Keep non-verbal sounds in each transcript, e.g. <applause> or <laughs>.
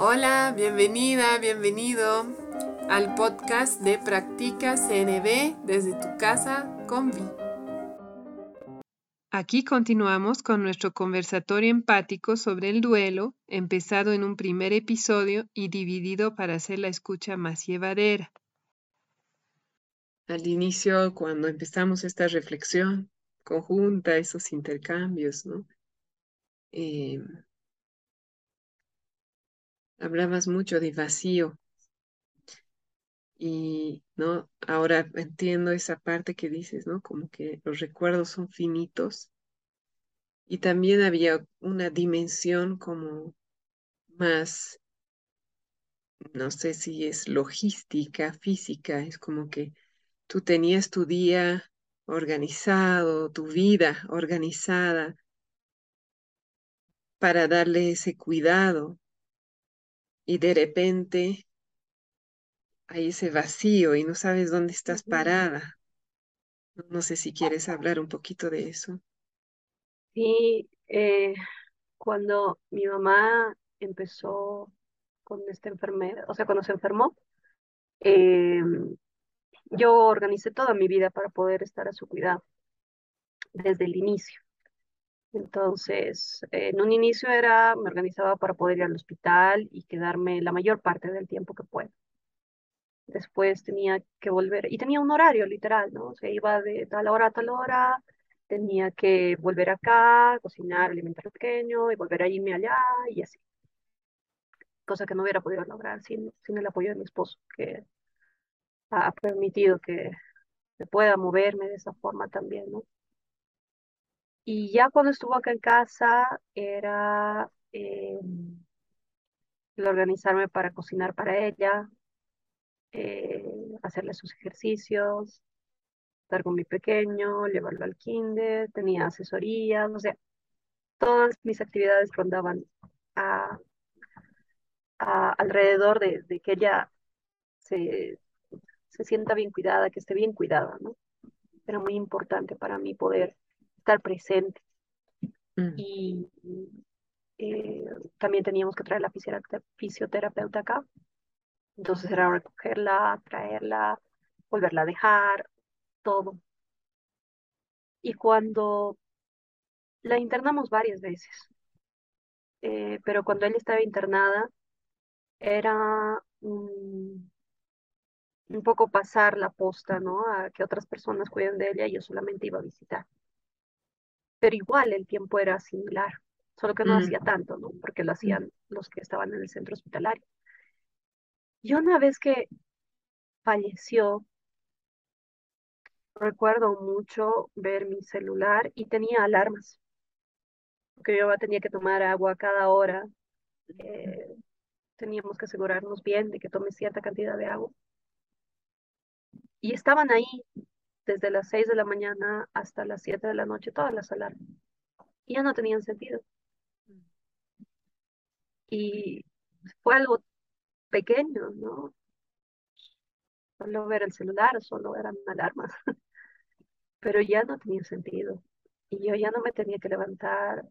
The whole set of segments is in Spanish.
Hola, bienvenida, bienvenido al podcast de Practica CNB desde tu casa con Vi. Aquí continuamos con nuestro conversatorio empático sobre el duelo, empezado en un primer episodio y dividido para hacer la escucha más llevadera. Al inicio, cuando empezamos esta reflexión conjunta, esos intercambios, ¿no? Eh, hablabas mucho de vacío. Y, ¿no? Ahora entiendo esa parte que dices, ¿no? Como que los recuerdos son finitos. Y también había una dimensión como más, no sé si es logística, física, es como que tú tenías tu día organizado, tu vida organizada para darle ese cuidado y de repente hay ese vacío y no sabes dónde estás parada. No, sé si quieres hablar un poquito de eso. Sí, eh, cuando mi mamá empezó con esta enfermedad, o sea, cuando se enfermó, em, yo organicé toda mi vida para poder estar a su cuidado desde el inicio. Entonces, en un inicio era, me organizaba para poder ir al hospital y quedarme la mayor parte del tiempo que puedo. Después tenía que volver, y tenía un horario literal, ¿no? Se iba de tal hora a tal hora, tenía que volver acá, cocinar, alimentar al pequeño y volver a irme allá y así. Cosa que no hubiera podido lograr sin, sin el apoyo de mi esposo, que ha permitido que me pueda moverme de esa forma también, ¿no? Y ya cuando estuvo acá en casa era eh, el organizarme para cocinar para ella, eh, hacerle sus ejercicios, estar con mi pequeño, llevarlo al kinder, tenía asesorías, o sea, todas mis actividades rondaban a, alrededor de, de, que ella se, se sienta bien cuidada, que esté bien cuidada, ¿no? Era muy importante para mí poder estar presente. Mm. Y eh, también teníamos que traer la fisioterapeuta acá. Entonces era recogerla, traerla, volverla a dejar, todo. Y cuando la internamos varias veces, eh, pero cuando ella estaba internada, era un, un poco pasar la posta, ¿no? A que otras personas cuiden de ella y yo solamente iba a visitar pero igual el tiempo era similar, solo que no mm. hacía tanto, ¿no? Porque lo hacían los que estaban en el centro hospitalario. Y una vez que falleció, recuerdo mucho ver mi celular y tenía alarmas, porque yo tenía que tomar agua cada hora. Eh, teníamos que asegurarnos bien de que tome cierta cantidad de agua. Y estaban ahí desde las 6 de la mañana hasta las 7 de la noche, todas las alarmas. Y ya no tenían sentido. Y fue algo pequeño, ¿no? Solo ver el celular, solo eran alarmas. <laughs> Pero ya no tenía sentido. Y yo ya no me tenía que levantar.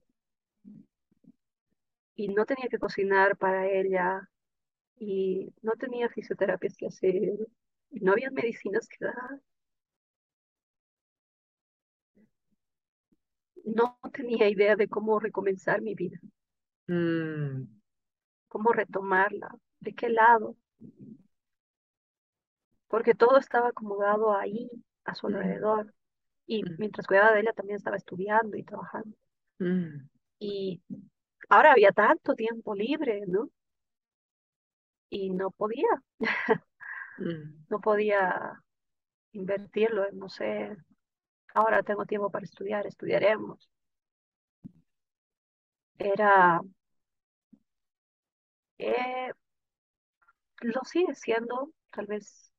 Y no tenía que cocinar para ella. Y no tenía fisioterapias que hacer. Y no había medicinas que dar. No tenía idea de cómo recomenzar mi vida, mm. cómo retomarla, de qué lado, porque todo estaba acomodado ahí, a su mm. alrededor, y mm. mientras cuidaba de ella también estaba estudiando y trabajando. Y ahora había tanto tiempo libre, ¿no? Y no podía, <laughs> no podía invertirlo en, no sé, ahora tengo tiempo para estudiar, estudiaremos. Era, eh, lo sigue siendo, tal vez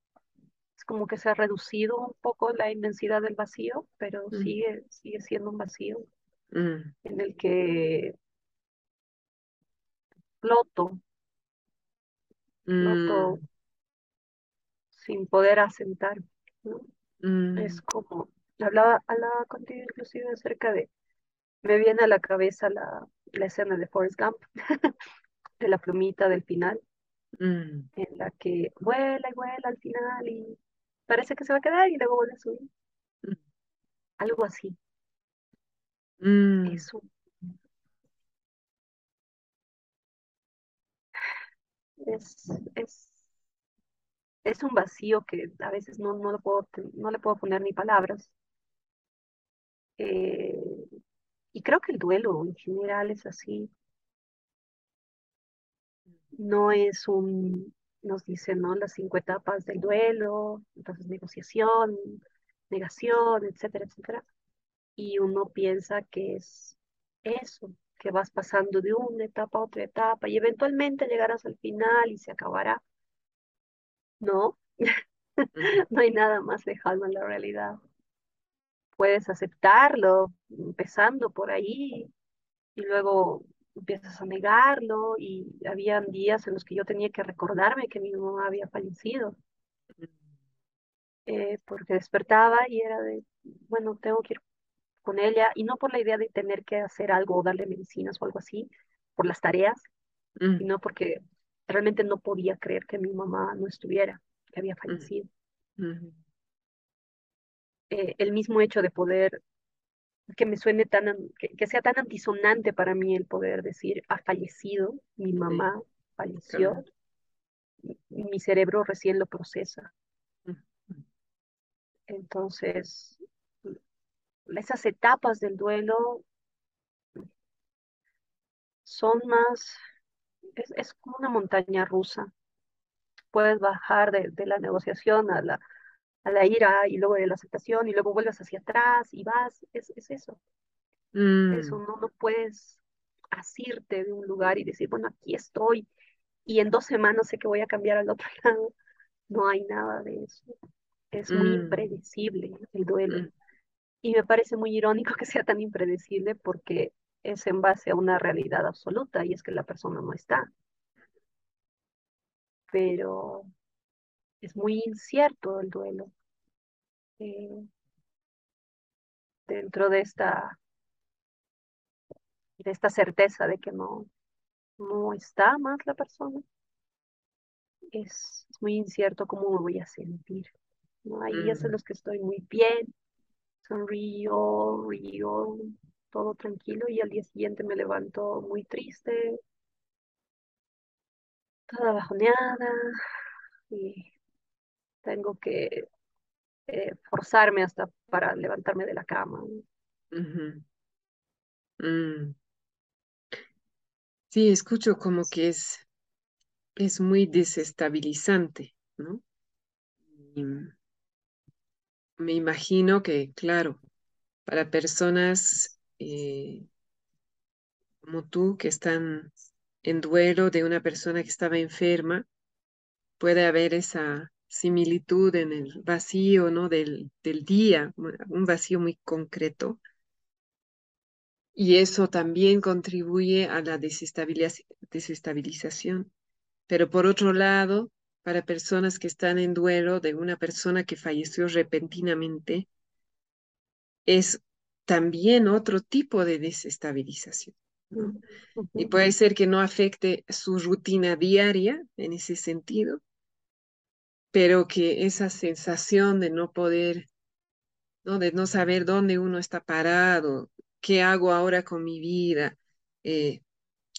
es como que se ha reducido un poco la inmensidad del vacío, pero mm. sigue, sigue siendo un vacío mm. en el que floto, floto mm. sin poder asentar. Es como hablaba, hablaba contigo inclusive acerca de, me viene a la cabeza la, la escena de Forrest Gump, <laughs> de la plumita del final, mm, en la que vuela y vuela al final y parece que se va a quedar y luego vuelve a subir. mm, Algo así. mm, Es un, es, es, es un vacío que a veces no, no, lo puedo, no le puedo poner ni palabras. Eh, y creo que el duelo en general es así. No es un, nos dicen, ¿no? Las cinco etapas del duelo, entonces negociación, negación, etcétera, etcétera. Y uno piensa que es eso, que vas pasando de una etapa a otra etapa y eventualmente llegarás al final y se acabará. No, <laughs> no hay nada más lejano en la realidad. Puedes aceptarlo, empezando por ahí, y luego empiezas a negarlo, y habían días en los que yo tenía que recordarme que mi mamá había fallecido, eh, porque despertaba y era de, bueno, tengo que ir con ella, y no por la idea de tener que hacer algo o darle medicinas o algo así, por las tareas, mm, sino porque realmente no podía creer que mi mamá no estuviera, que había mm, fallecido. mm, Eh, el mismo hecho de poder, que me suene tan, an- que, que sea tan antisonante para mí el poder decir, ha fallecido, mi sí, mamá falleció, claro. mi cerebro recién lo procesa. Mm, Entonces, esas etapas del duelo son más, es, es como una montaña rusa. Puedes bajar de, de la negociación a la, a la ira y luego de la aceptación y luego vuelves hacia atrás y vas, es, es eso, eso, mm, no, no puedes asirte de un lugar y decir, bueno, aquí estoy y en dos semanas sé que voy a cambiar al otro <laughs> lado. No hay nada de eso. Es muy mm, impredecible el duelo. mm, Y me parece muy irónico que sea tan impredecible porque es en base a una realidad absoluta y es que la persona no está. Pero es muy incierto el duelo. Eh, dentro de esta, de esta certeza de que no, no está más la persona, es, es muy incierto cómo me voy a sentir. ¿no? Hay días en los que estoy muy bien, sonrío, río, todo tranquilo y al día siguiente me levanto muy triste, toda bajoneada y tengo que eh, forzarme hasta para levantarme de la cama. mm. Sí, escucho como que es, es muy desestabilizante, ¿no? Y me imagino que, claro, para personas eh, como tú que están en duelo de una persona que estaba enferma, puede haber esa similitud en el vacío, ¿no? Del, del día, un vacío muy concreto. Y eso también contribuye a la desestabiliz- desestabilización. Pero por otro lado, para personas que están en duelo de una persona que falleció repentinamente, es también otro tipo de desestabilización, Y puede ser que no afecte su rutina diaria en ese sentido, pero que esa sensación de no poder, ¿no? De no saber dónde uno está parado, qué hago ahora con mi vida, eh,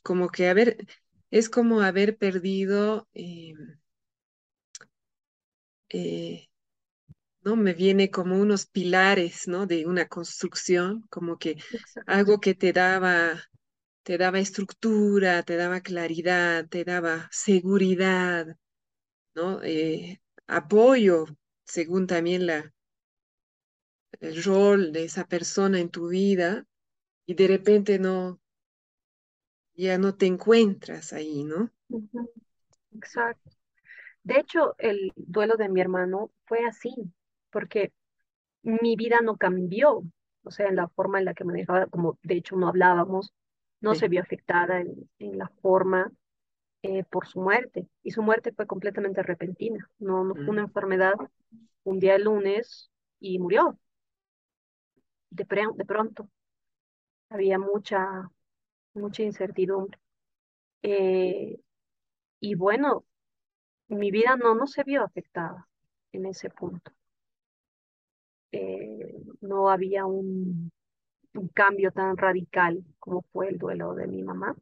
como que haber, es como haber perdido, eh, eh, ¿no? Me viene como unos pilares, ¿no? De una construcción, como que algo que te daba, te daba estructura, te daba claridad, te daba seguridad, ¿no? Eh, apoyo, según también la, el rol de esa persona en tu vida, y de repente no, ya no te encuentras ahí, ¿no? Exacto. De hecho, el duelo de mi hermano fue así, porque mi vida no cambió, o sea, en la forma en la que manejaba, como de hecho no hablábamos, no se vio afectada en, en la forma eh, por su muerte, y su muerte fue completamente repentina, no, no fue una Mm, enfermedad un día el lunes y murió de, pre- de pronto, había mucha, mucha incertidumbre. Eh, y bueno, mi vida no, no se vio afectada en ese punto. Eh, no había un, un cambio tan radical como fue el duelo de mi mamá.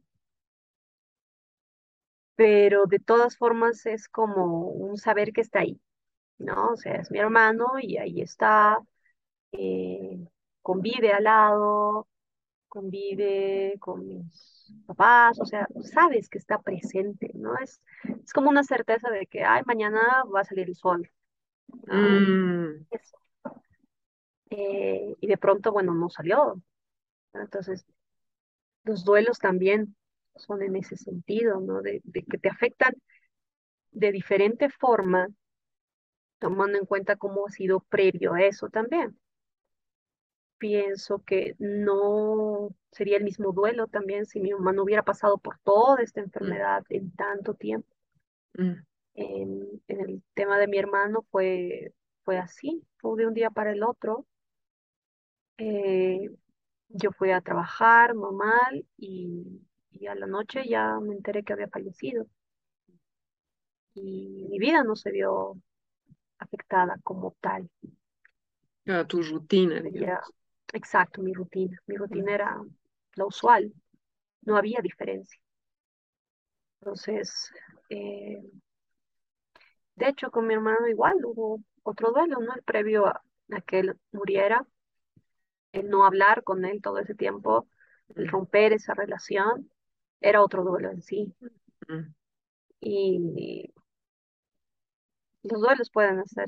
Pero de todas formas es como un saber que está ahí, ¿no? O sea, es mi hermano y ahí está, eh, convive al lado, convive con mis papás, o sea, sabes que está presente, ¿no? Es, es como una certeza de que, ay, mañana va a salir el sol. Mm, Eso. Eh, y de pronto, bueno, no salió. Entonces, los duelos también son en ese sentido, ¿no? De, de que te afectan de diferente forma, tomando en cuenta cómo ha sido previo a eso también. Pienso que no sería el mismo duelo también si mi mamá no hubiera pasado por toda esta mm, enfermedad en tanto tiempo. mm, En, en el tema de mi hermano fue, fue así, fue de un día para el otro. Eh, yo fui a trabajar normal y, y a la noche ya me enteré que había fallecido y mi vida no se vio afectada como tal. a tu rutina, digamos. exacto mi rutina. Mi rutina era la usual, no había diferencia. Entonces, eh, de hecho, con mi hermano igual hubo otro duelo, ¿no? El previo a, a que él muriera, el no hablar con él todo ese tiempo, el romper esa relación, era otro duelo en sí. mm, Y los duelos pueden ser,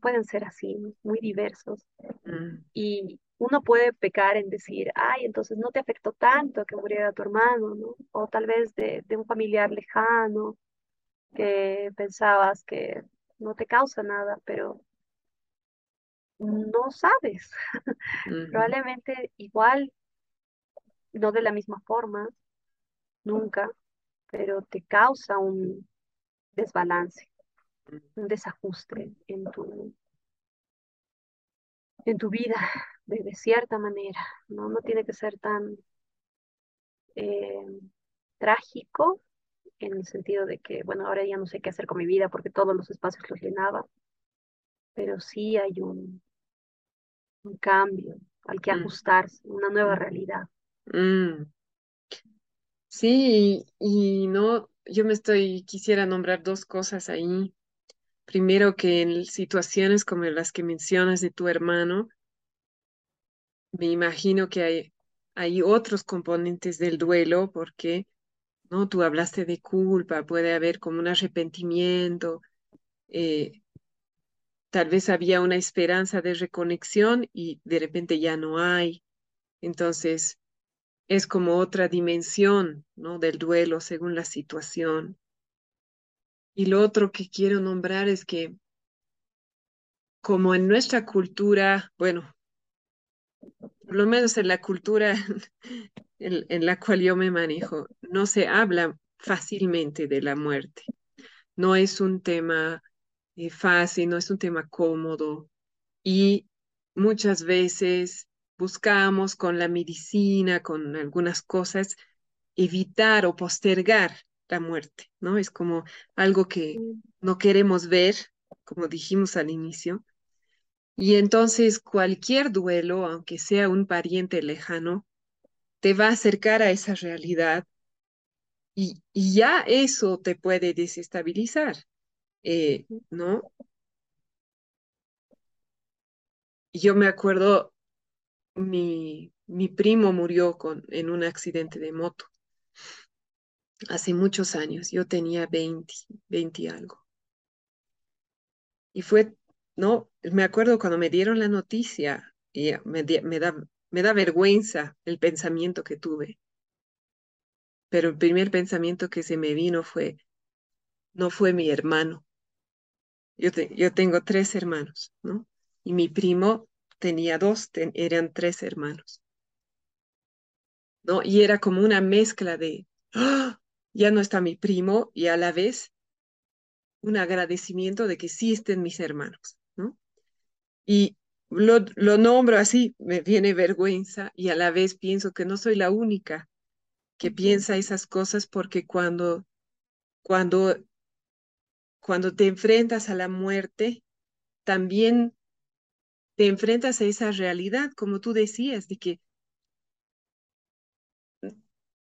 pueden ser así, muy diversos. mm, Y uno puede pecar en decir, ay, entonces no te afectó tanto que muriera tu hermano, ¿no? O tal vez de, de un familiar lejano que pensabas que no te causa nada, pero no sabes. <laughs> mm, Probablemente igual, no de la misma forma, nunca, pero te causa un desbalance, un desajuste en tu, en tu vida, de, de cierta manera, ¿no? No tiene que ser tan eh, trágico en el sentido de que, bueno, ahora ya no sé qué hacer con mi vida porque todos los espacios los llenaba, pero sí hay un, un cambio al que mm, ajustarse, una nueva realidad. mm. Sí, y, no, yo me estoy, quisiera nombrar dos cosas ahí. Primero que en situaciones como las que mencionas de tu hermano, me imagino que hay, hay otros componentes del duelo, porque, ¿no? Tú hablaste de culpa, puede haber como un arrepentimiento, eh, tal vez había una esperanza de reconexión y de repente ya no hay. Entonces, es como otra dimensión, ¿no? Del duelo según la situación. Y lo otro que quiero nombrar es que como en nuestra cultura, bueno, por lo menos en la cultura <laughs> en, en la cual yo me manejo, no se habla fácilmente de la muerte. No es un tema eh, fácil, no es un tema cómodo y muchas veces buscamos con la medicina, con algunas cosas, evitar o postergar la muerte, ¿no? Es como algo que no queremos ver, como dijimos al inicio. Y entonces cualquier duelo, aunque sea un pariente lejano, te va a acercar a esa realidad y, y ya eso te puede desestabilizar, eh, ¿no? Yo me acuerdo, mi, mi primo murió con, en un accidente de moto hace muchos años, yo tenía 20 20 y algo. Y fue, no, me acuerdo cuando me dieron la noticia, y me, me da, me da vergüenza el pensamiento que tuve, pero el primer pensamiento que se me vino fue, no fue mi hermano. Yo, yo tengo tres hermanos, ¿no? Y mi primo tenía dos, ten- eran tres hermanos, ¿no? Y era como una mezcla de, ¡ah! ya no está mi primo y a la vez un agradecimiento de que sí estén mis hermanos, ¿no? Y lo, lo nombro así, me viene vergüenza y a la vez pienso que no soy la única que piensa esas cosas porque cuando, cuando, cuando te enfrentas a la muerte, también te enfrentas a esa realidad, como tú decías, de que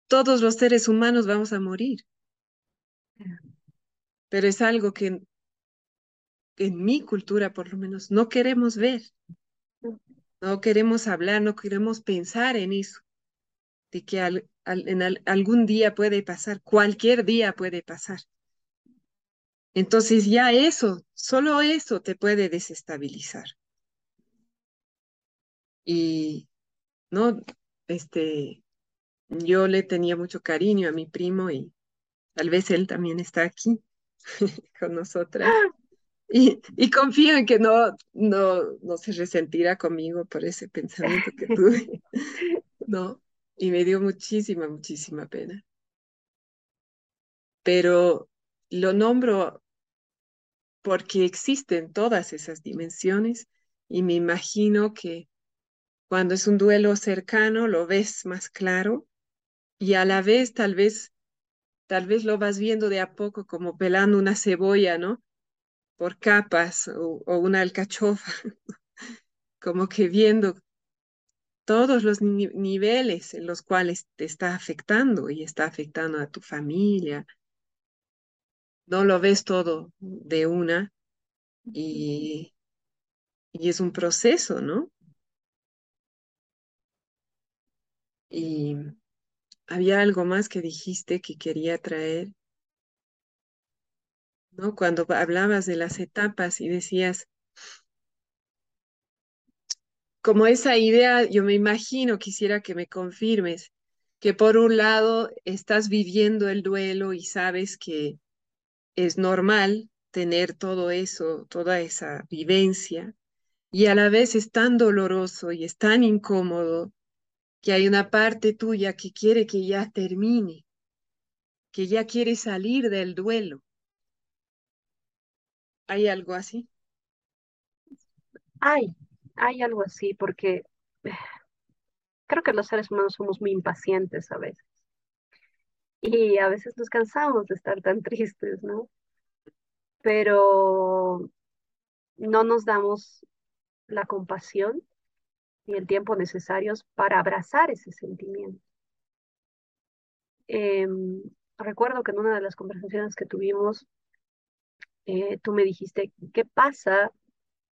todos los seres humanos vamos a morir. Pero es algo que en mi cultura, por lo menos, no queremos ver. No queremos hablar, no queremos pensar en eso, de que en algún día puede pasar, cualquier día puede pasar. Entonces ya eso, solo eso te puede desestabilizar. Y, ¿no? Este, yo le tenía mucho cariño a mi primo y tal vez él también está aquí <laughs> con nosotras. Y, y confío en que no, no, no se resentirá conmigo por ese pensamiento que tuve, <laughs> ¿no? Y me dio muchísima, muchísima pena. Pero lo nombro porque existen todas esas dimensiones y me imagino que cuando es un duelo cercano lo ves más claro y a la vez tal vez tal vez lo vas viendo de a poco como pelando una cebolla, ¿no? Por capas o, una alcachofa, <laughs> como que viendo todos los niveles en los cuales te está afectando y está afectando a tu familia. No lo ves todo de una y, y es un proceso, ¿no? Y había algo más que dijiste que quería traer, ¿no? Cuando hablabas de las etapas y decías, como esa idea, yo me imagino, quisiera que me confirmes, que por un lado estás viviendo el duelo y sabes que es normal tener todo eso, toda esa vivencia, y a la vez es tan doloroso y es tan incómodo que hay una parte tuya que quiere que ya termine, que ya quiere salir del duelo. ¿Hay algo así? Hay, hay algo así, porque <sighs> creo que los seres humanos somos muy impacientes a veces. Y a veces nos cansamos de estar tan <laughs> tristes, ¿no? Pero no nos damos la compasión y el tiempo necesarios para abrazar ese sentimiento. Em, recuerdo que en una de las conversaciones que tuvimos, eh, tú me dijiste, ¿qué pasa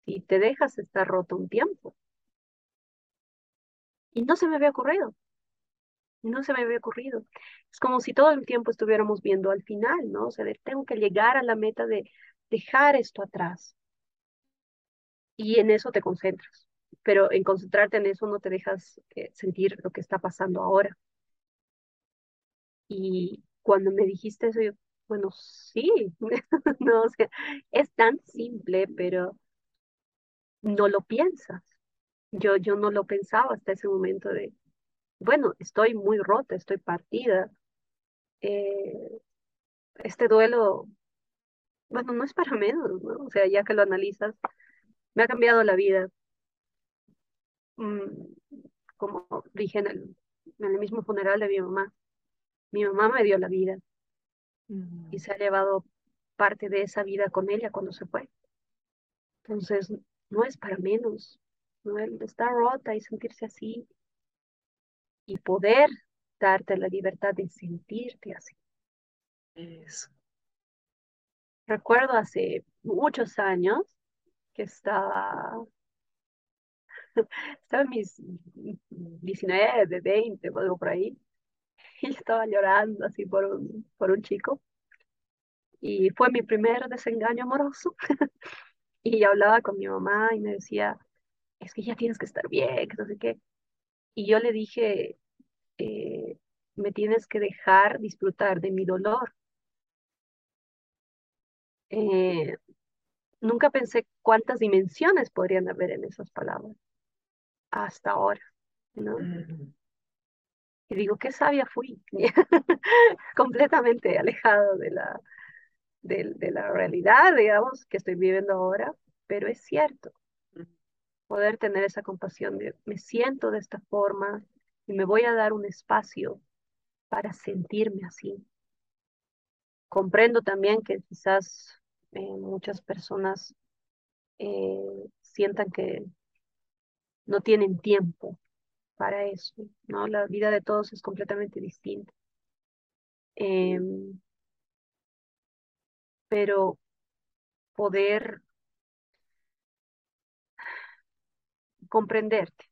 si te dejas estar roto un tiempo? Y no se me había ocurrido. No se me había ocurrido. Es como si todo el tiempo estuviéramos viendo al final, ¿no? O sea, tengo que llegar a la meta de dejar esto atrás. Y en eso te concentras pero en concentrarte en eso no te dejas eh, sentir lo que está pasando ahora. Y cuando me dijiste eso, yo, bueno, sí, <laughs> no, o es tan simple, pero no lo piensas. Yo, yo no lo pensaba hasta ese momento de, bueno, estoy muy rota, estoy partida. Eh, este duelo, bueno, no es para menos, ¿no? O sea, ya que lo analizas, me ha cambiado la vida, como dije en el, en el mismo funeral de mi mamá, mi mamá me dio la vida y se ha llevado parte de esa vida con ella cuando se fue. Entonces, no es para menos, ¿no? El estar rota y sentirse así y poder darte la libertad de sentirte así. Eso. Recuerdo hace muchos años que estaba <laughs> estaba en mis 19, 20, algo por ahí, <laughs> y estaba llorando así por un, por un chico. Y fue mi primer desengaño amoroso. <laughs> y hablaba con mi mamá y me decía, es que ya tienes que estar bien, qué. Y yo le dije, eh, me tienes que dejar disfrutar de mi dolor. Eh, nunca pensé cuántas dimensiones podrían haber en esas palabras hasta ahora, ¿no? Y digo, qué sabia fui, <laughs> completamente alejado de la, de, de, la realidad, digamos, que estoy viviendo ahora, pero es cierto, poder tener esa compasión de, me siento de esta forma y me voy a dar un espacio para sentirme así. Comprendo también que quizás eh, muchas personas eh, sientan que no tienen tiempo para eso, ¿no? La vida de todos es completamente distinta. Em, pero poder comprenderte,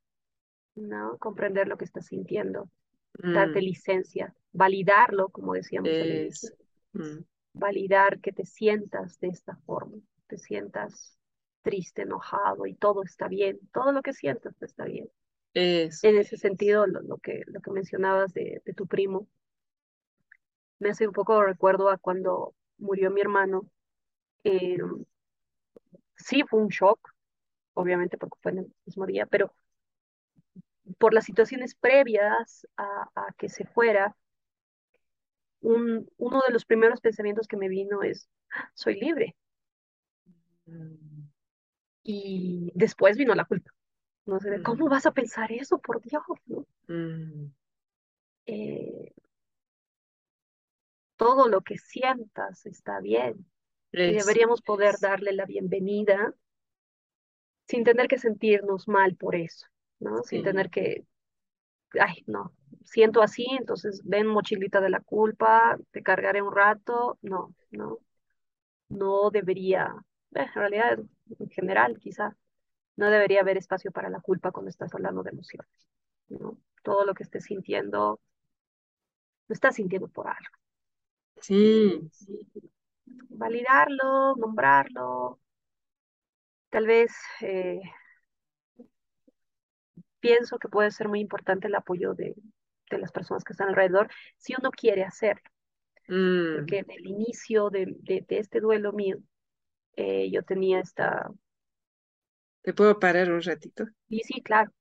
¿no? Comprender lo que estás sintiendo, darte Mm, licencia, validarlo, como decíamos es, mm, validar que te sientas de esta forma, te sientas triste, enojado y todo está bien, todo lo que sientas está bien. eso. En ese sentido, lo, lo que, lo que mencionabas de, de tu primo, me hace un poco recuerdo a cuando murió mi hermano. Eh, sí, fue un shock, obviamente porque fue en el mismo día, pero por las situaciones previas a, a que se fuera, un, uno de los primeros pensamientos que me vino es, "Ah, soy libre. Mm, Y después vino la culpa. No sé, de, ¿cómo vas a pensar eso, por Dios? ¿no? mm, Eh, todo lo que sientas está bien y deberíamos poder darle la bienvenida sin tener que sentirnos mal por eso, ¿no? Sin tener que, ay, no, siento así, entonces ven mochilita de la culpa, te cargaré un rato, no, no, no debería, eh, en realidad, en general, quizá, no debería haber espacio para la culpa cuando estás hablando de emociones, ¿no? Todo lo que estés sintiendo, lo estás sintiendo por algo. sí, validarlo, nombrarlo, tal vez eh, pienso que puede ser muy importante el apoyo de, de las personas que están alrededor si uno quiere hacerlo, porque mm. en el inicio de, de, de este duelo mío, eh, yo tenía esta, ¿Te puedo parar un ratito? y sí, claro,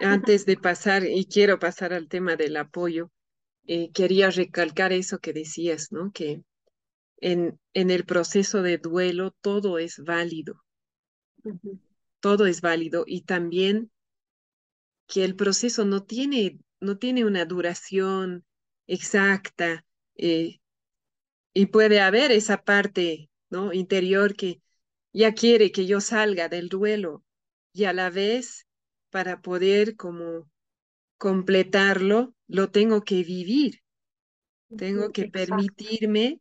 Antes de pasar, y quiero pasar al tema del apoyo, eh, quería recalcar eso que decías, ¿no? Que en, en el proceso de duelo todo es válido, todo es válido y también que el proceso no tiene, no tiene una duración exacta eh, y puede haber esa parte, ¿no? Interior que ya quiere que yo salga del duelo y a la vez para poder como completarlo, lo tengo que vivir, tengo que exacto, permitirme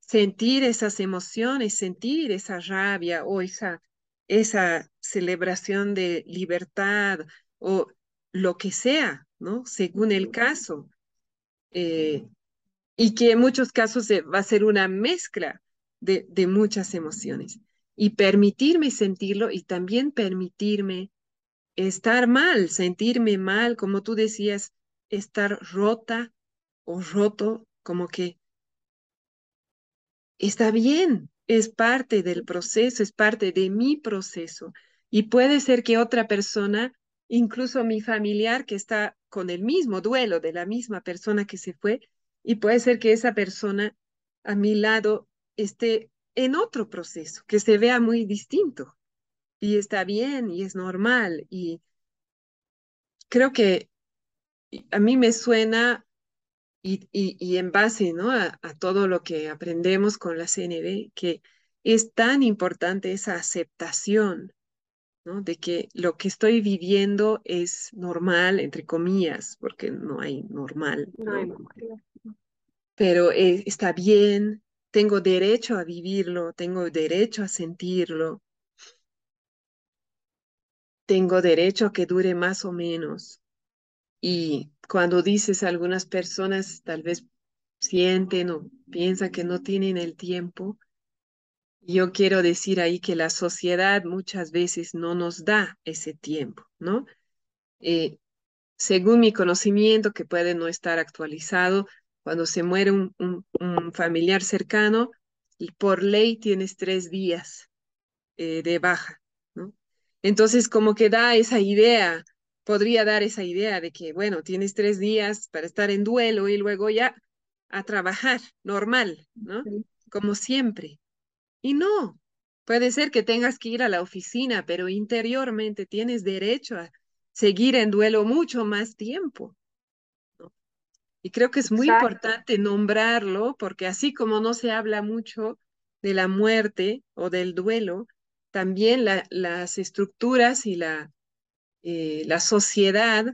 sentir esas emociones, sentir esa rabia o esa, esa celebración de libertad o lo que sea, ¿no? Según el caso. Eh, y que en muchos casos va a ser una mezcla de, muchas emociones. Y permitirme sentirlo y también permitirme estar mal, sentirme mal, como tú decías, estar rota o roto, como que está bien, es parte del proceso, es parte de mi proceso. Y puede ser que otra persona, incluso mi familiar que está con el mismo duelo de la misma persona que se fue, y puede ser que esa persona a mi lado esté en otro proceso, que se vea muy distinto. Y está bien y es normal. Y creo que a mí me suena y, y, y en base, ¿no? a, a todo lo que aprendemos con la CNB, que es tan importante esa aceptación, ¿no? De que lo que estoy viviendo es normal, entre comillas, porque no hay normal, no hay ¿no? memoria. Pero eh, está bien, tengo derecho a vivirlo, tengo derecho a sentirlo, tengo derecho a que dure más o menos. Y cuando dices a algunas personas tal vez sienten o piensan que no tienen el tiempo, yo quiero decir ahí que la sociedad muchas veces no nos da ese tiempo, ¿no? Eh, según mi conocimiento, que puede no estar actualizado, cuando se muere un, un- un familiar cercano, por ley tienes tres días eh, de baja, ¿no? Entonces, como que da esa idea, podría dar esa idea de que, bueno, tienes tres días para estar en duelo y luego ya a trabajar normal, ¿no? Sí, Como siempre. Y no, puede ser que tengas que ir a la oficina, pero interiormente tienes derecho a seguir en duelo mucho más tiempo. Y creo que es muy Exacto. importante nombrarlo porque así como no se habla mucho de la muerte o del duelo, también la- las estructuras y la, eh, la sociedad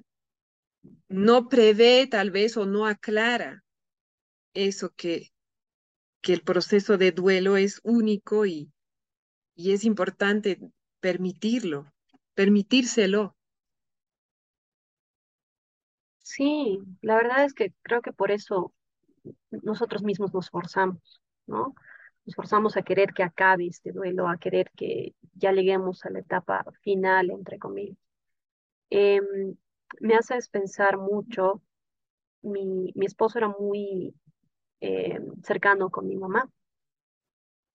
no prevé tal vez o no aclara eso que, que el proceso de duelo es único y, y es importante permitirlo, permitírselo. Sí, la verdad es que creo que por eso nosotros mismos nos forzamos, ¿no? Nos forzamos a querer que acabe este duelo, a querer que ya lleguemos a la etapa final, entre comillas. Em, me hace pensar mucho, mi, mi esposo era muy em, cercano con mi mamá.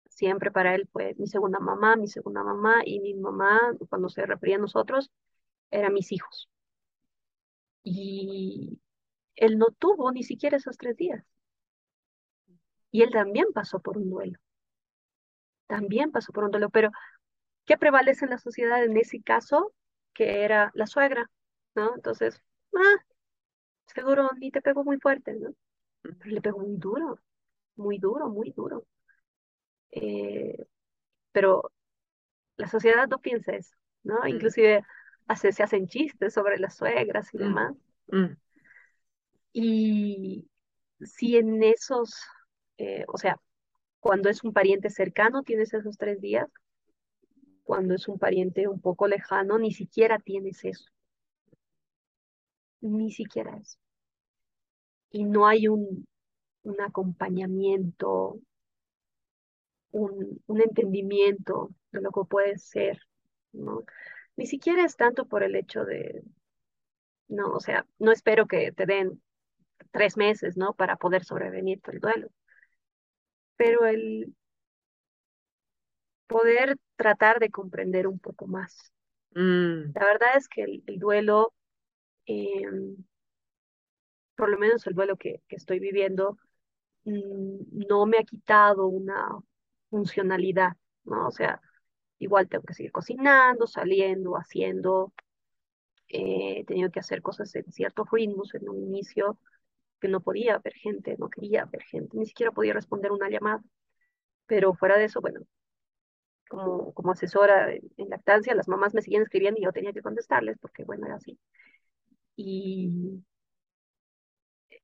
Siempre para él fue mi segunda mamá, mi segunda mamá, y mi mamá, cuando se refería a nosotros, eran mis hijos. Y él no tuvo ni siquiera esos tres días. Y él también pasó por un duelo, también pasó por un duelo, pero ¿qué prevalece en la sociedad en ese caso? Que era la suegra, ¿no? Entonces, ah, seguro ni te pegó muy fuerte, ¿no? Pero le pegó muy duro, muy duro, muy duro. Eh, pero la sociedad no piensa eso, ¿no? Mm, Inclusive hace, se hacen chistes sobre las suegras y mm, demás. mm, Y si en esos, eh, o sea, cuando es un pariente cercano tienes esos tres días, cuando es un pariente un poco lejano ni siquiera tienes eso, ni siquiera eso. Y no hay un, un acompañamiento, un, un entendimiento de lo que puede ser, ¿no? Ni siquiera es tanto por el hecho de, no, o sea, no espero que te den tres meses, ¿no? Para poder sobrevenir el duelo, pero el poder tratar de comprender un poco más. mm, La verdad es que el, el duelo, eh, por lo menos el duelo que, que estoy viviendo, mm, no me ha quitado una funcionalidad, ¿no? O sea, igual tengo que seguir cocinando, saliendo, haciendo, eh, he tenido que hacer cosas en ciertos ritmos en un inicio que no podía ver gente, no quería ver gente, ni siquiera podía responder una llamada. Pero fuera de eso, bueno, como, como asesora en, en lactancia, las mamás me seguían escribiendo y yo tenía que contestarles porque, bueno, era así. Y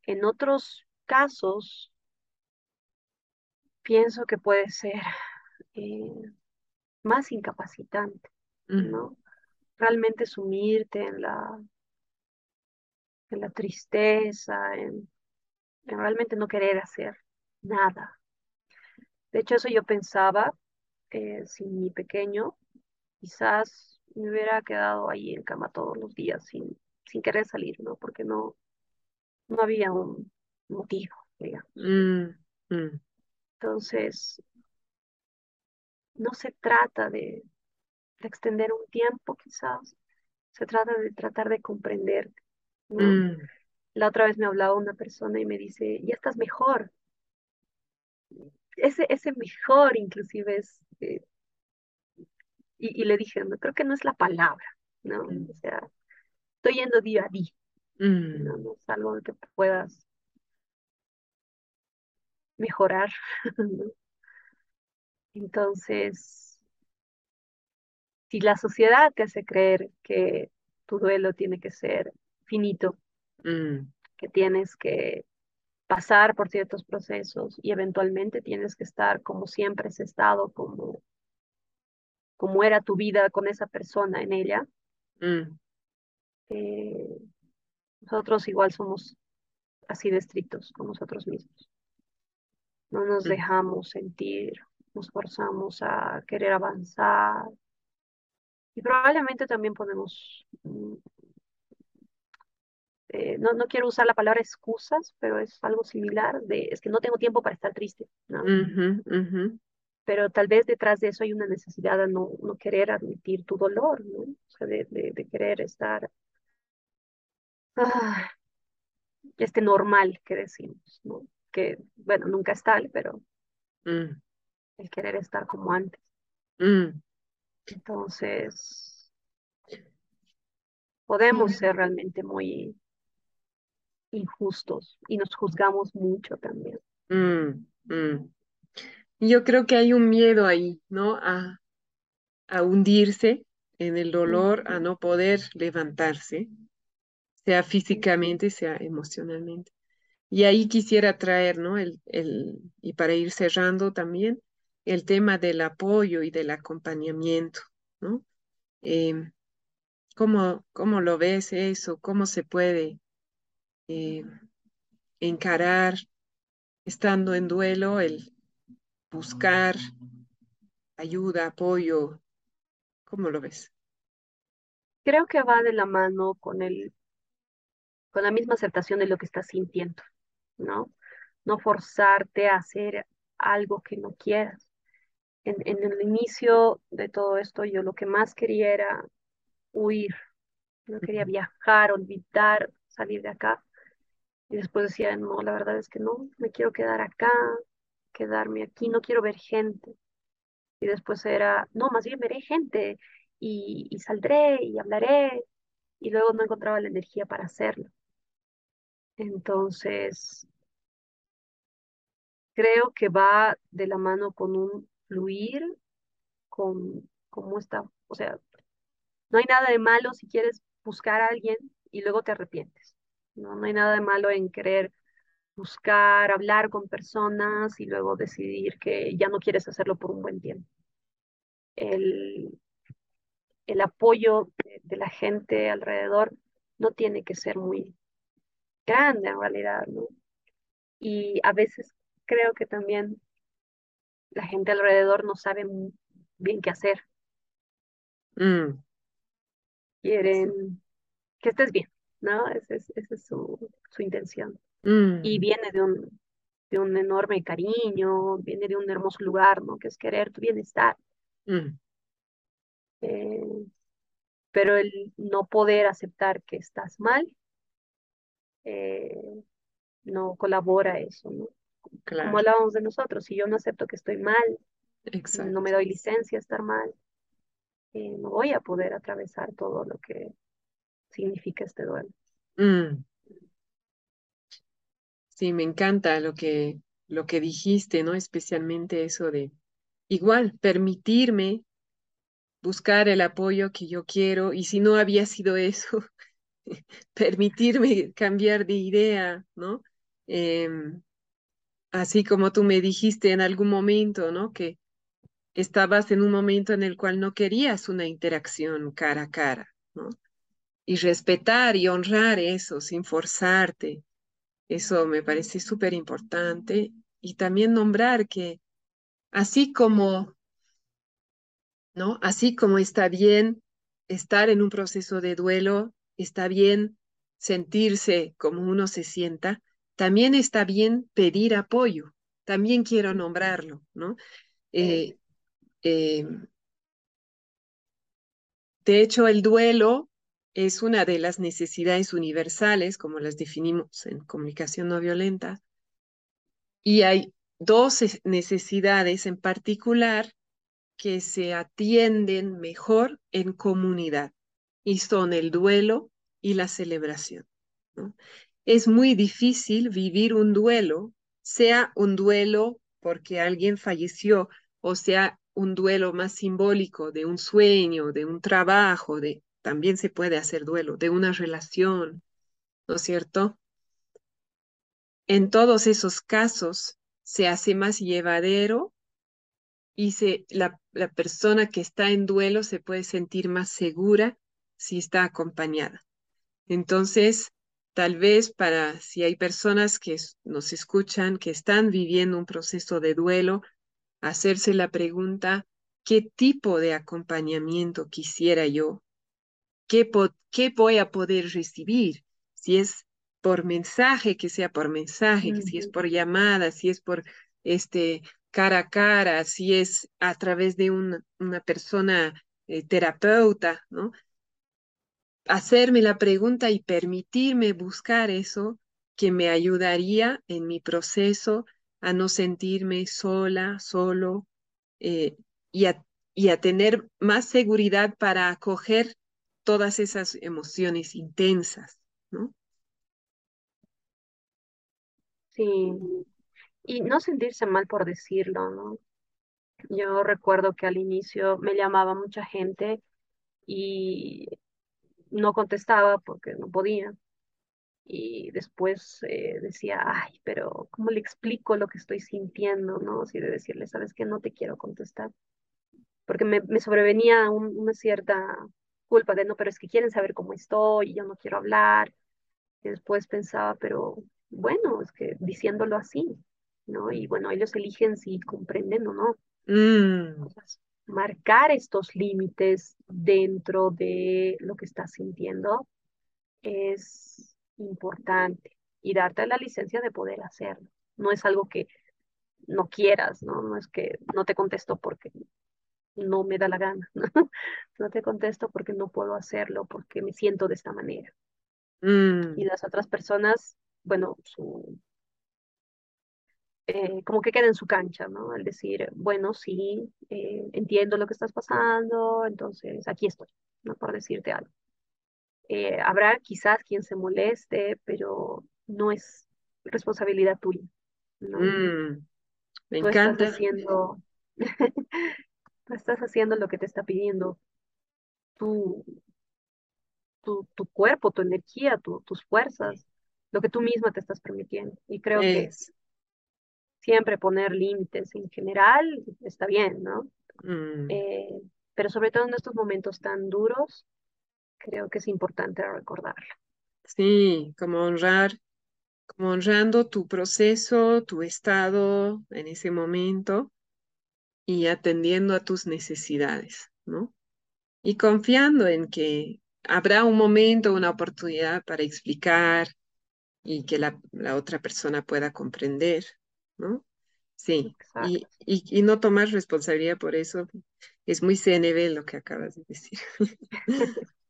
en otros casos, pienso que puede ser eh, más incapacitante, mm, ¿no? Realmente sumirte en la, en la tristeza, en, en realmente no querer hacer nada. De hecho, eso yo pensaba, eh, si mi pequeño quizás me hubiera quedado ahí en cama todos los días sin, sin querer salir, ¿no? Porque no, no había un motivo, digamos. mm, mm, Entonces, no se trata de, de extender un tiempo, quizás, se trata de tratar de comprender, ¿no? mm, La otra vez me hablaba una persona y me dice, ya estás mejor. Ese, ese mejor inclusive es, eh, y, y le dije, no, creo que no es la palabra, ¿no? O mm, sea, estoy yendo día a día, ¿no? mm, No es algo que puedas mejorar, <laughs> ¿no? Entonces, si la sociedad te hace creer que tu duelo tiene que ser finito, mm, que tienes que pasar por ciertos procesos y eventualmente tienes que estar como siempre has estado, como, como era tu vida con esa persona en ella, mm, eh, nosotros igual somos así de estrictos con nosotros mismos. No nos mm, dejamos sentir, nos forzamos a querer avanzar y probablemente también podemos mm, eh, no, no quiero usar la palabra excusas, pero es algo similar de, es que no tengo tiempo para estar triste, ¿no? Pero tal vez detrás de eso hay una necesidad de no, no querer admitir tu dolor, ¿no? O sea, de, de, de querer estar, ah, este normal que decimos, ¿no? Que, bueno, nunca es tal, pero mm, el querer estar como antes. mm. Entonces, podemos ser realmente muy, injustos y nos juzgamos mucho también. Mm, mm. Yo creo que hay un miedo ahí, ¿no? A, a hundirse en el dolor, a no poder levantarse, sea físicamente, sea emocionalmente. Y ahí quisiera traer, ¿no? El, el, y para ir cerrando también, el tema del apoyo y del acompañamiento, ¿no? Em, ¿cómo, cómo lo ves eso? ¿Cómo se puede eh, encarar estando en duelo el buscar ayuda, apoyo? ¿Cómo lo ves? Creo que va de la mano con el, con la misma aceptación de lo que estás sintiendo, ¿no? No forzarte a hacer algo que no quieras. En, en el inicio de todo esto, yo lo que más quería era huir, no quería viajar, olvidar, salir de acá. Y después decía, no, la verdad es que no, me quiero quedar acá, quedarme aquí, no quiero ver gente. Y después era, no, más bien veré gente y, y saldré y hablaré. Y luego no encontraba la energía para hacerlo. Entonces, creo que va de la mano con un con cómo está, o sea, no hay nada de malo si quieres buscar a alguien y luego te arrepientes. No, no hay nada de malo en querer buscar, hablar con personas y luego decidir que ya no quieres hacerlo por un buen tiempo. El, el apoyo de, de la gente alrededor no tiene que ser muy grande en realidad, ¿no? Y a veces creo que también la gente alrededor no sabe bien qué hacer. Mm. Quieren que estés bien, ¿no? Esa es, esa es su, su intención. Y Mm, viene de un, de un enorme cariño, viene de un hermoso lugar, ¿no? Que es querer tu bienestar. mm, Eh, pero el no poder aceptar que estás mal, eh, no colabora eso, ¿no? Como hablábamos de nosotros, si yo no acepto que estoy mal, no me doy licencia a estar mal, eh, no voy a poder atravesar todo lo que significa este duelo. Mm, sí, me encanta lo que, lo que dijiste, ¿no? Especialmente eso de igual, permitirme buscar el apoyo que yo quiero y si no había sido eso, <laughs> permitirme cambiar de idea, ¿no? Em, así como tú me dijiste en algún momento, ¿no? Que estabas en un momento en el cual no querías una interacción cara a cara, ¿no? Y respetar y honrar eso sin forzarte, eso me parece súper importante. Y también nombrar que así como ¿no? Así como está bien estar en un proceso de duelo, está bien sentirse como uno se sienta, también está bien pedir apoyo, también quiero nombrarlo, ¿no? Eh, Eh, de hecho, el duelo es una de las necesidades universales, como las definimos en comunicación no violenta, y hay dos es- necesidades en particular que se atienden mejor en comunidad y son el duelo y la celebración. ¿no? Es muy difícil vivir un duelo, sea un duelo porque alguien falleció o sea un duelo más simbólico de un sueño, de un trabajo, de también se puede hacer duelo, de una relación, ¿no es cierto? En todos esos casos se hace más llevadero y se, la, la persona que está en duelo se puede sentir más segura si está acompañada. Entonces, tal vez para si hay personas que nos escuchan, que están viviendo un proceso de duelo, hacerse la pregunta, ¿qué tipo de acompañamiento quisiera yo ¿Qué, qué voy a poder recibir? Si es por mensaje, que sea por mensaje, si es por llamada, si es por este cara a cara, si es a través de una, una persona eh, terapeuta, ¿no? Hacerme la pregunta y permitirme buscar eso que me ayudaría en mi proceso a no sentirme sola, solo, eh, y, a, y a tener más seguridad para acoger todas esas emociones intensas, ¿no? sí. Y no sentirse mal por decirlo, ¿no? Yo recuerdo que al inicio me llamaba mucha gente y no contestaba porque no podía. Y después eh, decía, ay, pero ¿cómo le explico lo que estoy sintiendo, no? Así de decirle, ¿sabes qué? No te quiero contestar. Porque me, me sobrevenía un- una cierta culpa de, no, pero es que quieren saber cómo estoy y yo no quiero hablar. Y después pensaba, pero bueno, es que diciéndolo así, ¿no? Y bueno, ellos eligen si comprenden o no. Mm, marcar estos límites dentro de lo que estás sintiendo es importante y darte la licencia de poder hacerlo. No es algo que no quieras, ¿no? No es que no te contesto porque no me da la gana, <laughs> ¿no? No te contesto porque no puedo hacerlo, porque me siento de esta manera. Y mm, las otras personas, bueno, su, eh, como que queda en su cancha, ¿no? Al decir, bueno, sí, eh, entiendo lo que estás pasando, entonces aquí estoy, ¿no? Por decirte algo. Eh, habrá quizás quien se moleste, pero no es responsabilidad tuya, ¿no? mm. Me Tú estás encanta. haciendo, <laughs> tú estás haciendo lo que te está pidiendo tu, tu, tu cuerpo, tu energía, tu- tus fuerzas, lo que tú misma te estás permitiendo. Y creo que Es. Siempre poner límites en general está bien, ¿no? mm, Eh, pero sobre todo en estos momentos tan duros, creo que es importante recordarlo. Sí, como honrar, como honrando tu proceso, tu estado en ese momento y atendiendo a tus necesidades, ¿no? Y confiando en que habrá un momento, una oportunidad para explicar y que la, la otra persona pueda comprender, ¿no? Sí, y, y, y no tomar responsabilidad por eso es muy CNV lo que acabas de decir. <laughs>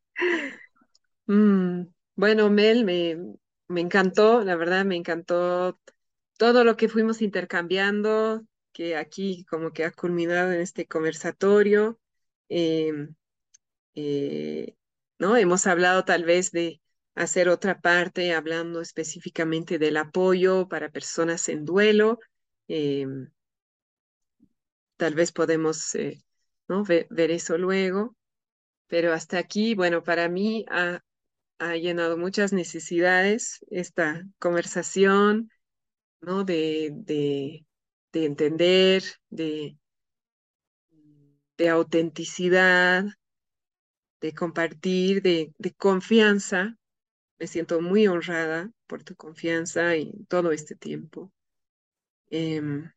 Mm, bueno, Mel, me, me encantó, la verdad, me encantó todo lo que fuimos intercambiando, que aquí como que ha culminado en este conversatorio. Em, eh, ¿no? Hemos hablado tal vez de hacer otra parte hablando específicamente del apoyo para personas en duelo. Em, tal vez podemos, eh, ¿no? Ve- ver eso luego, pero hasta aquí, bueno, para mí ha, ha llenado muchas necesidades esta conversación, ¿no? De, de, de entender, de, de autenticidad, de compartir, de, de confianza. Me siento muy honrada por tu confianza y todo este tiempo. Em,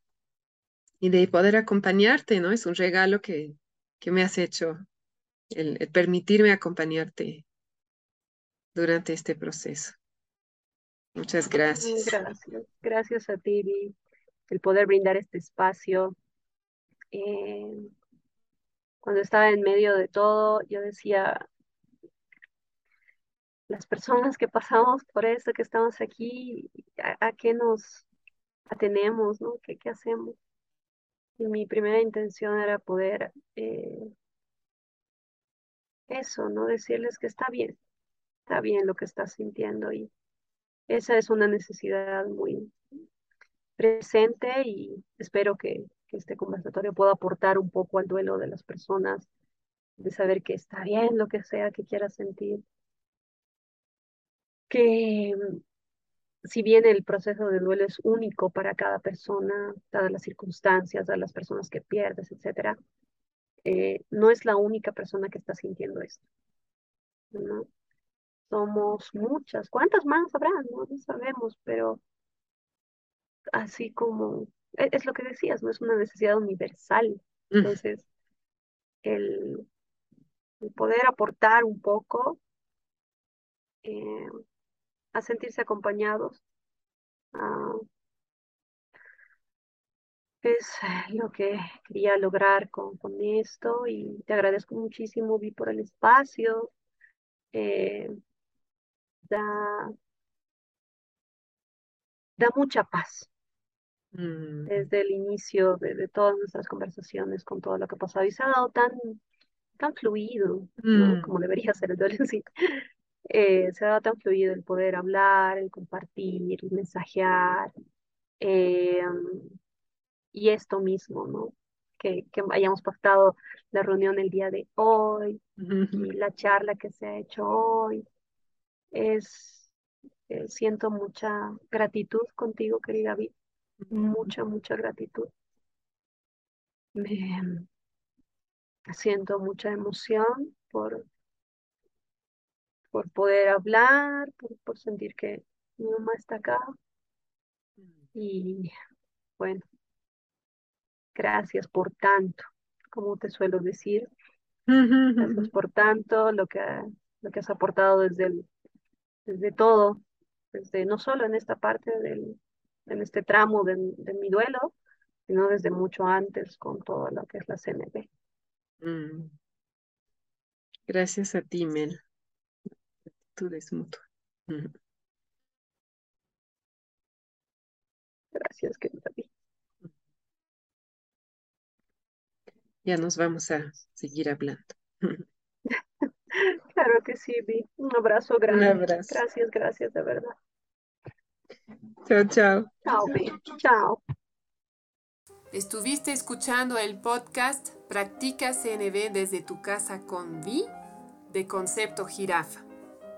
y de poder acompañarte, ¿no? Es un regalo que, que me has hecho, el, el permitirme acompañarte durante este proceso. Muchas gracias. Gracias. Gracias a ti, Vi, el poder brindar este espacio. Eh, cuando estaba en medio de todo, yo decía, las personas que pasamos por esto, que estamos aquí, ¿a, qué nos atenemos, ¿no? ¿Qué, qué hacemos? Y mi primera intención era poder eh, eso, ¿no? Decirles que está bien, está bien lo que estás sintiendo y esa es una necesidad muy presente y espero que, que este conversatorio pueda aportar un poco al duelo de las personas, de saber que está bien lo que sea que quieras sentir, que mm, si bien el proceso de duelo es único para cada persona, dadas las circunstancias, dadas las personas que pierdes, etcétera, eh, no es la única persona que está sintiendo esto, ¿no? Somos muchas. ¿Cuántas más habrá? No, no sabemos, pero así como e- es lo que decías, no es una necesidad universal. Mm, Entonces, el, el poder aportar un poco eh, a sentirse acompañados ah, es lo que quería lograr con, con esto y te agradezco muchísimo, Vi, por el espacio. eh, da, da mucha paz mm, desde el inicio de, de todas nuestras conversaciones con todo lo que ha pasado y se ha dado tan, tan fluido, ¿no? mm, Como debería ser el duelo en sí. Eh, se ha dado tan fluido el poder hablar, el compartir, el mensajear, Eh, y esto mismo, ¿no? Que, que hayamos pactado la reunión el día de hoy y la charla que se ha hecho hoy. Es, eh, siento mucha gratitud contigo, querida David, mucha, mucha gratitud. Me siento mucha emoción por, por poder hablar, por, por sentir que mi mamá está acá. Y bueno, gracias por tanto, como te suelo decir. Gracias <laughs> por tanto, lo que, lo que has aportado desde, el, desde todo, desde no solo en esta parte del, en este tramo de, de mi duelo, sino desde mucho antes con todo lo que es la CNB. Mm. Gracias a ti, Mel. Tú eres mutua. Gracias, querida. Ya nos vamos a seguir hablando. <laughs> Claro que sí, Vi. Un abrazo grande. Un abrazo. Gracias, gracias, de verdad. Chao, chao. Chao, Vi. Chao. Estuviste escuchando el podcast Practica CNB desde tu casa con Vi de Concepto Jirafa.